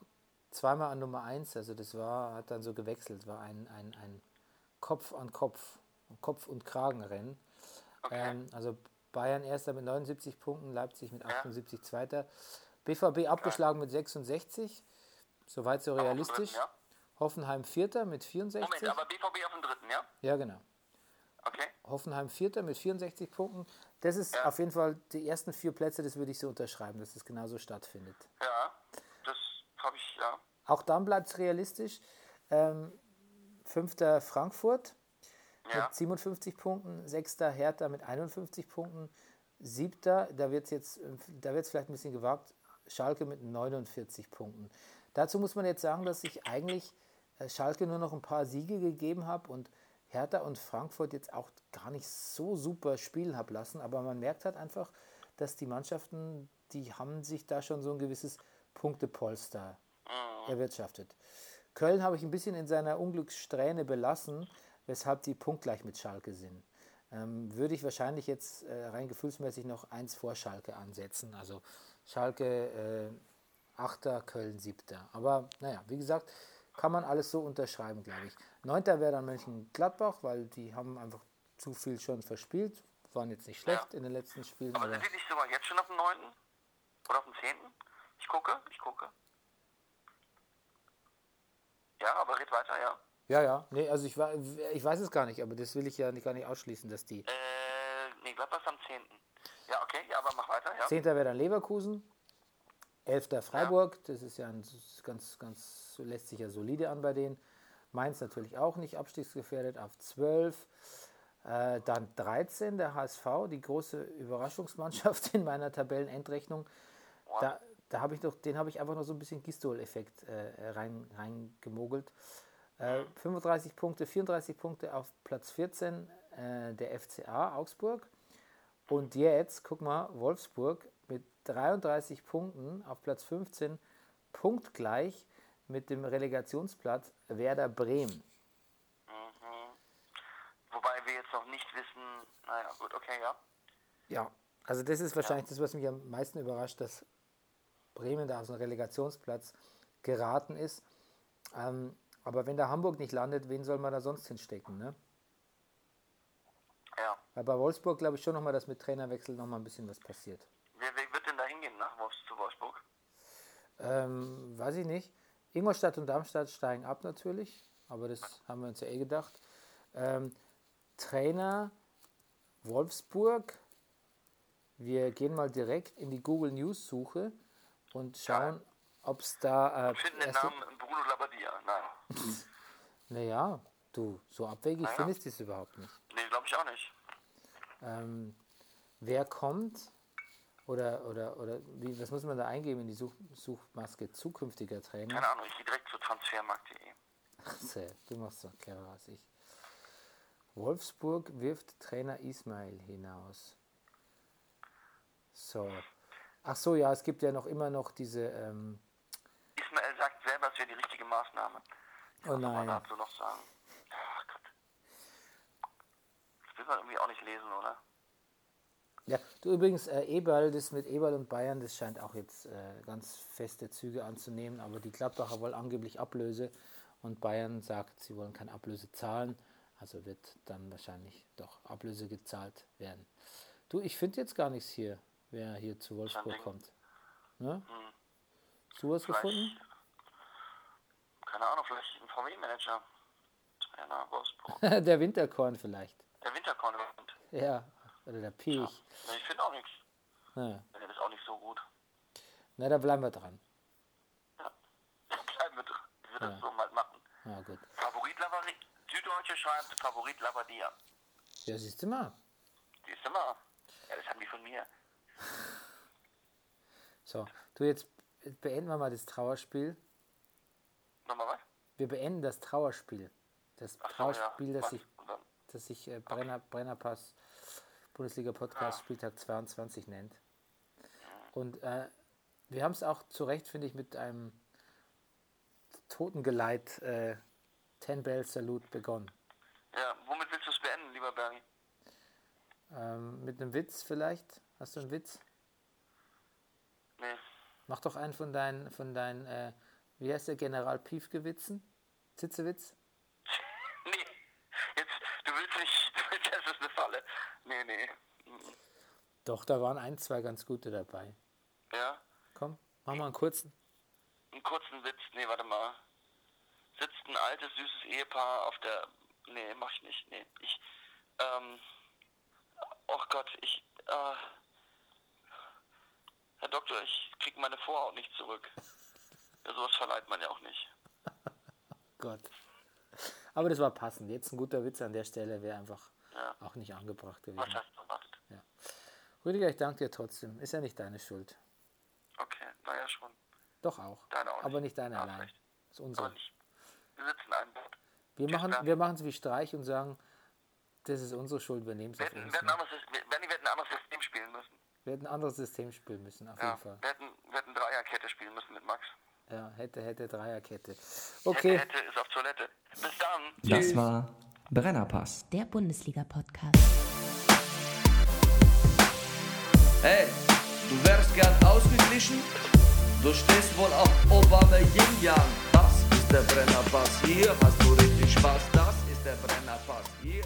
zweimal an Nummer 1, also das war, hat dann so gewechselt, war ein, ein, ein Kopf an Kopf, Kopf- und Kragenrennen. Okay. Ähm, also Bayern erster mit 79 Punkten, Leipzig mit 78 zweiter. BVB abgeschlagen mit 66, soweit so realistisch. dritten, ja? Hoffenheim vierter mit 64. Moment, aber BVB auf dem dritten, ja? ja, genau. Okay. Hoffenheim Vierter mit 64 Punkten. Das ist Ja. auf jeden Fall die ersten vier Plätze, das würde ich so unterschreiben, dass es genauso stattfindet. Ja. Das habe ich, ja. Auch dann bleibt es realistisch. Ähm, Fünfter Frankfurt Ja. mit 57 Punkten, Sechster Hertha mit 51 Punkten, Siebter, da wird es jetzt, da wird es vielleicht ein bisschen gewagt, Schalke mit 49 Punkten. Dazu muss man jetzt sagen, dass ich eigentlich äh, Schalke nur noch ein paar Siege gegeben habe und Hertha und Frankfurt jetzt auch gar nicht so super spielen habe lassen, aber man merkt halt einfach, dass die Mannschaften, die haben sich da schon so ein gewisses Punktepolster erwirtschaftet. Köln habe ich ein bisschen in seiner Unglückssträhne belassen, weshalb die punktgleich mit Schalke sind. Ähm, würde ich wahrscheinlich jetzt äh, rein gefühlsmäßig noch eins vor Schalke ansetzen. Also Schalke äh, 8., Köln 7. Aber naja, wie gesagt, kann man alles so unterschreiben, glaube ich. 9. wäre dann Mönchengladbach, weil die haben einfach zu viel schon verspielt. Waren jetzt nicht schlecht in den letzten Spielen. Aber Aber sind die nicht sogar jetzt schon auf dem neunten? Oder auf dem zehnten? Ich gucke, ich gucke. Ja, aber red weiter, ja. ja, ja, nee, also ich, ich weiß es gar nicht, aber das will ich ja nicht, gar nicht ausschließen, dass die Äh, nee, Gladbach ist am zehnten. Ja, okay, ja, aber mach weiter, ja. Zehnter wäre dann Leverkusen, Elfter Freiburg, das ist ja ein ganz, ganz, lässt sich ja solide an bei denen. Mainz natürlich auch nicht abstiegsgefährdet auf 12. Äh, dann 13 der HSV, die große Überraschungsmannschaft [laughs] in meiner Tabellenendrechnung. Da, da habe ich doch, den habe ich einfach noch so ein bisschen Gistol-Effekt äh, rein, reingemogelt. Äh, 35 Punkte, 34 Punkte auf Platz 14 äh, der FCA Augsburg. Und jetzt, guck mal, Wolfsburg 33 Punkten auf Platz 15, punktgleich mit dem Relegationsplatz Werder Bremen. Wobei wir jetzt noch nicht wissen, naja, gut, okay, ja. Ja, also das ist wahrscheinlich das, was mich am meisten überrascht, dass Bremen da auf so einen Relegationsplatz geraten ist. Ähm, aber wenn da Hamburg nicht landet, wen soll man da sonst hinstecken? Ne? Ja. Weil bei Wolfsburg glaube ich schon nochmal, dass mit Trainerwechsel nochmal ein bisschen was passiert. Wer, wer wird denn da hingehen nach Wolfs zu Wolfsburg? Ähm, weiß ich nicht. Ingolstadt und Darmstadt steigen ab natürlich, aber das haben wir uns ja eh gedacht. Ähm, Trainer Wolfsburg. Wir gehen mal direkt in die Google News Suche und schauen, ob es da. Äh, Finden den Namen Bruno Labbadia. Nein. [laughs] Naja, du, so abwegig Naja. findest du es überhaupt nicht. Nee, glaube ich auch nicht. Ähm, wer kommt oder, oder, oder wie, was muss man da eingeben in die Such, Suchmaske zukünftiger Trainer? Keine Ahnung, ich gehe direkt zu transfermarkt.de. Sehr, du machst so clever als ich. Wolfsburg wirft Trainer Ismail hinaus. So. Ach so, ja, es gibt ja noch immer noch diese. Ähm, Ismael sagt selber, es wäre die richtige Maßnahme. oh Was soll man nein. dazu noch sagen? Ach Gott. Das will man irgendwie auch nicht lesen, oder? Ja, du übrigens, äh, Eberl, das mit Eberl und Bayern, das scheint auch jetzt äh, ganz feste Züge anzunehmen, aber die Gladbacher wollen angeblich Ablöse und Bayern sagt, sie wollen keine Ablöse zahlen, also wird dann wahrscheinlich doch Ablöse gezahlt werden. Du, ich finde jetzt gar nichts hier, wer hier zu Wolfsburg kommt. Ne? Hast du was gefunden? Keine Ahnung, vielleicht ein VW-Manager. [laughs] Der Winterkorn vielleicht. Der Winterkonvent. Ja, oder der Piech. Ja, ich finde auch nichts. Ja. Der ist auch nicht so gut. Na, da bleiben wir dran. Ja. [laughs] Bleiben wir dran. Ich würde das so mal machen. Ja, gut. Favorit Lavadi. Süddeutsche schreibt Favorit Lavadia. Ja, siehst du mal. Die ist immer. Ja, das haben die von mir. [laughs] So, du, jetzt beenden wir mal das Trauerspiel. Nochmal was? Wir beenden das Trauerspiel. Das Ach so, Trauerspiel, ja. das Was? dann- das sich äh, Brenner, Brennerpass Bundesliga Podcast Spieltag 22 nennt. Und äh, wir haben es auch zu Recht, finde ich, mit einem Totengeleit äh, Ten Bell Salute begonnen. Ja, womit willst du es beenden, lieber Bernie? Ähm, mit einem Witz vielleicht? Hast du einen Witz? Nee. Mach doch einen von deinen, von deinen, äh, wie heißt der General Piefgewitzen? Zitzewitz? [laughs] Nee. Jetzt, du willst nicht, [laughs] das ist eine Falle. Nee, nee. Doch, da waren ein, zwei ganz gute dabei. Ja, Komm, mach mal einen kurzen. einen kurzen Witz. Nee, warte mal. Sitzt ein altes, süßes Ehepaar auf der. Nee, mach ich nicht. Nee, ich. Ähm. Oh Gott, ich. Äh, Herr Doktor, ich krieg meine Vorhaut nicht zurück. Ja, sowas verleiht man ja auch nicht. [laughs] Gott. Aber das war passend. Jetzt ein guter Witz an der Stelle wäre einfach Ja. auch nicht angebracht Was gewesen. hast du gemacht? Rüdiger, ich danke dir trotzdem. Ist ja nicht deine Schuld. Okay, naja, schon. Doch auch. Deine auch Aber nicht. nicht deine Ja, allein. Das ist unsere. nicht. Wir sitzen in einem Boot. Wir Tschüss, machen Bernd. wir machen es wie Streich und sagen, das ist unsere Schuld, wir nehmen es auf hätten, uns. wir, hätten ein anderes, wir, hätten ein System spielen müssen. Wir hätten ein anderes System spielen müssen, auf Ja, jeden Fall. wir hätten, wir hätten Dreierkette spielen müssen mit Max. Ja, hätte, hätte, Dreierkette. Hätte, Okay, hätte, ist auf Toilette. Bis dann. Das war Brennerpass. Der Bundesliga-Podcast. Hey, du wärst gern ausgeglichen? Du stehst wohl auf Obama Yin Yang. Das ist der Brennerpass. Hier hast du richtig Spaß. Das ist der Brennerpass. Hier